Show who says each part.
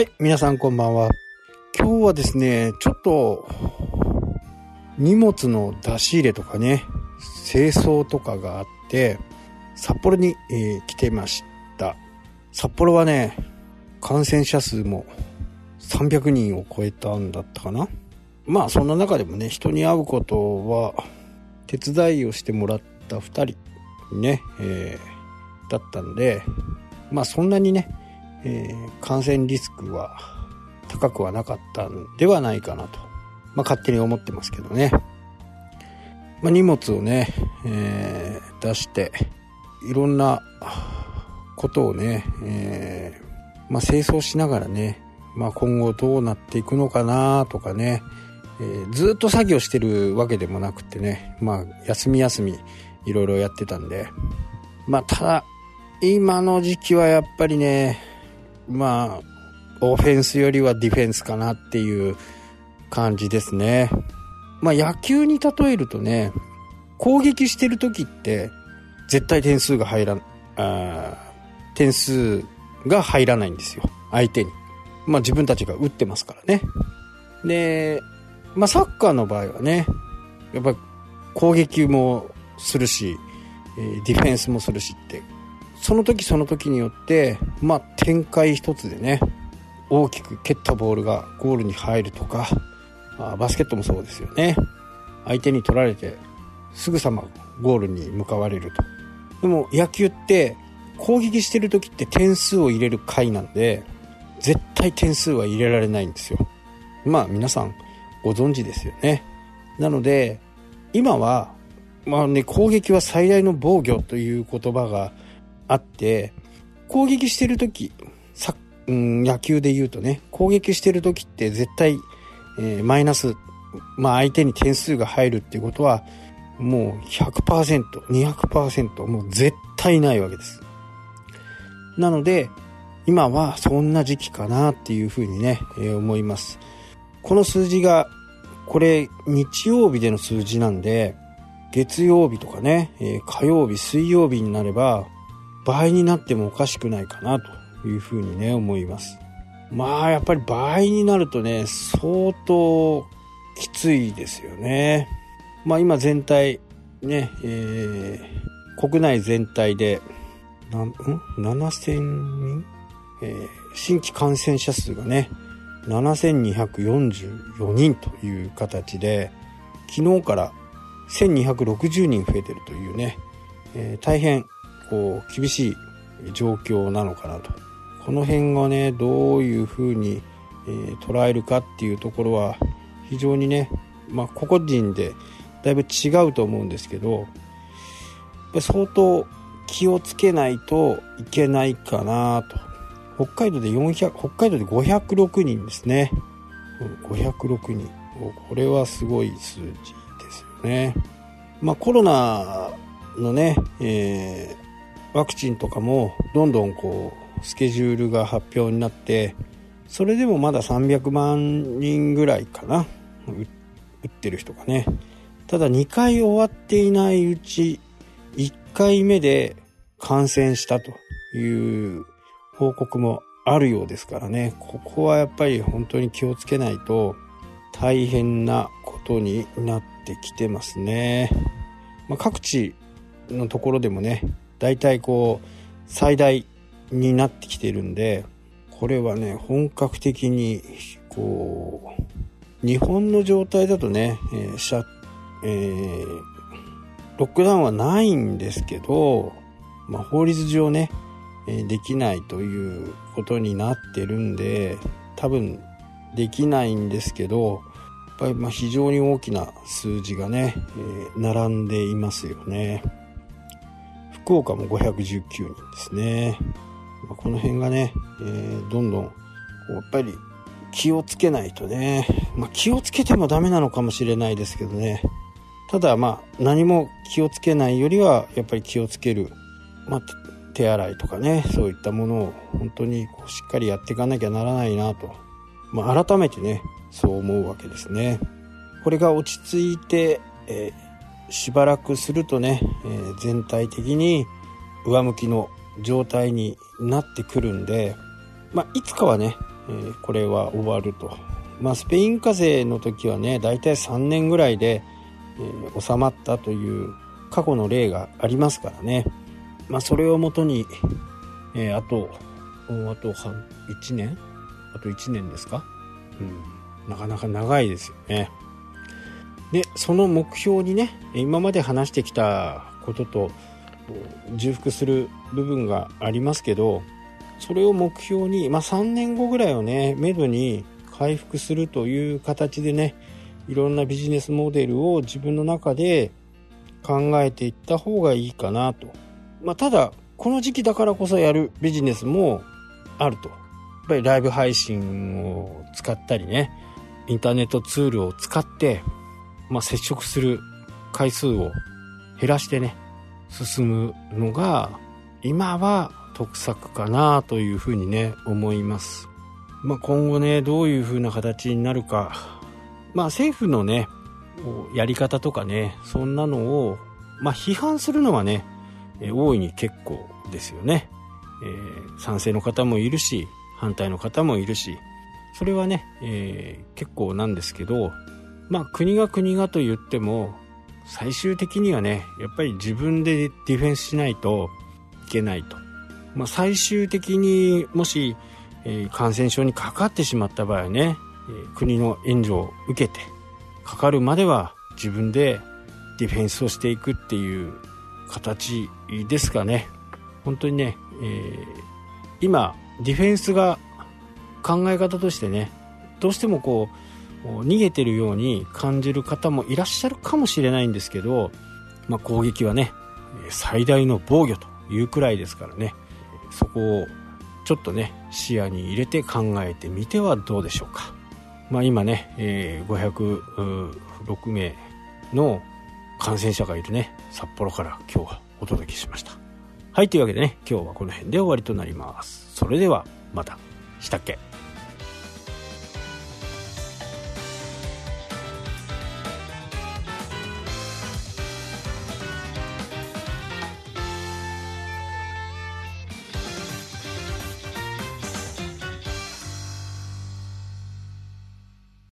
Speaker 1: はい、皆さんこんばんは。今日はですね、ちょっと、荷物の出し入れとかね、清掃とかがあって、札幌に、えー、来てました。札幌はね、感染者数も300人を超えたんだったかな。まあそんな中でもね、人に会うことは、手伝いをしてもらった2人ね、えー、だったんで、まあそんなにね、えー、感染リスクは高くはなかったんではないかなと、まあ、勝手に思ってますけどね、まあ、荷物をね、えー、出していろんなことをね、えー、まあ、清掃しながらね、まあ、今後どうなっていくのかなとかね、えー、ずっと作業してるわけでもなくてね、まあ、休み休みいろいろやってたんで、まあ、ただ、今の時期はやっぱりね、まあ、オフェンスよりはディフェンスかなっていう感じですね。まあ野球に例えるとね、攻撃してる時って絶対点数が入らあ点数が入らないんですよ。相手に。まあ自分たちが打ってますからね。で、まあサッカーの場合はね、やっぱ攻撃もするし、ディフェンスもするしってその時その時によって、まあ、展開一つでね大きく蹴ったボールがゴールに入るとか、まあ、バスケットもそうですよね。相手に取られてすぐさまゴールに向かわれると。でも野球って攻撃してる時って点数を入れる回なんで絶対点数は入れられないんですよ。まあ皆さんご存知ですよね。なので今はまあね攻撃は最大の防御という言葉があって、攻撃してる時、さ、うん、野球で言うとね、攻撃してる時って絶対、えー、マイナス、まあ相手に点数が入るっていうことは、もう100%、200%、もう絶対ないわけです。なので、今はそんな時期かなっていうふうにね、えー、思います。この数字が、これ日曜日での数字なんで、月曜日とかね、えー、火曜日、水曜日になれば、倍になってもおかしくないかなというふうにね、思います。まあ、やっぱり倍になるとね、相当きついですよね。まあ今全体、ね、えー、国内全体で、なん、?7000 人、えー、新規感染者数がね、7244人という形で、昨日から1260人増えてるというね、えー、大変こう厳しい状況なのかなと。この辺がねどういうふうに、えー、捉えるかっていうところは非常にねまあ個々人でだいぶ違うと思うんですけど相当気をつけないといけないかなと。北海道で400北海道で506人ですね。506人。これはすごい数字ですよね。まあコロナのね、えーワクチンとかもどんどんこうスケジュールが発表になってそれでもまだ300万人ぐらいかな打ってる人がね。ただ2回終わっていないうち1回目で感染したという報告もあるようですからね。ここはやっぱり本当に気をつけないと大変なことになってきてますね、まあ、各地のところでもね大体こう最大になってきてるんでこれはね本格的にこう日本の状態だとね、えーシャえー、ロックダウンはないんですけど、まあ、法律上ね、え、できないということになってるんで多分できないんですけどやっぱりま非常に大きな数字がね、え、並んでいますよね。福岡も519人ですね。まあ、この辺がね、えー、どんどん、やっぱり気をつけないとね、まあ、気をつけてもダメなのかもしれないですけどね。ただまあ何も気をつけないよりはやっぱり気をつける、まあ、手洗いとかねそういったものを本当にこうしっかりやっていかなきゃならないなと、まあ、改めてねそう思うわけですね。これが落ち着いて、えーしばらくするとね、えー、全体的に上向きの状態になってくるんで、まあ、いつかはね、えー、これは終わると。まあ、スペイン風邪の時はね、大体3年ぐらいで、えー、収まったという過去の例がありますからね。まあ、それをもとに、えー、あと、あと半、1年？あと1年ですか？うん。なかなか長いですよね。で、その目標にね、今まで話してきたことと重複する部分がありますけど、それを目標に、まあ、3年後ぐらいをね、めどに回復するという形でね、いろんなビジネスモデルを自分の中で考えていった方がいいかなと。まあ、ただ、この時期だからこそやるビジネスもあると。やっぱりライブ配信を使ったりね、インターネットツールを使って、まあ、接触する回数を減らしてね、進むのが、今は得策かなというふうにね、思います。まあ、今後ね、どういうふうな形になるか。まあ、政府のね、やり方とかね、そんなのを、まあ、批判するのはね、大いに結構ですよね。えー、賛成の方もいるし、反対の方もいるし、それはね、えー、結構なんですけど、まあ国が国がと言っても、最終的にはね、やっぱり自分でディフェンスしないといけないと。まあ最終的にもし、えー、感染症にかかってしまった場合はね、えー、国の援助を受けて、かかるまでは自分でディフェンスをしていくっていう形ですかね。本当にね、えー、今、ディフェンスが考え方としてね、どうしてもこう、逃げてるように感じる方もいらっしゃるかもしれないんですけど、まあ、攻撃はね、最大の防御というくらいですからね、そこをちょっとね、視野に入れて考えてみてはどうでしょうか。まあ、今ね、えー、506名の感染者がいるね、札幌から今日はお届けしました。はい、というわけでね、今日はこの辺で終わりとなります。それでは、また。したっけ？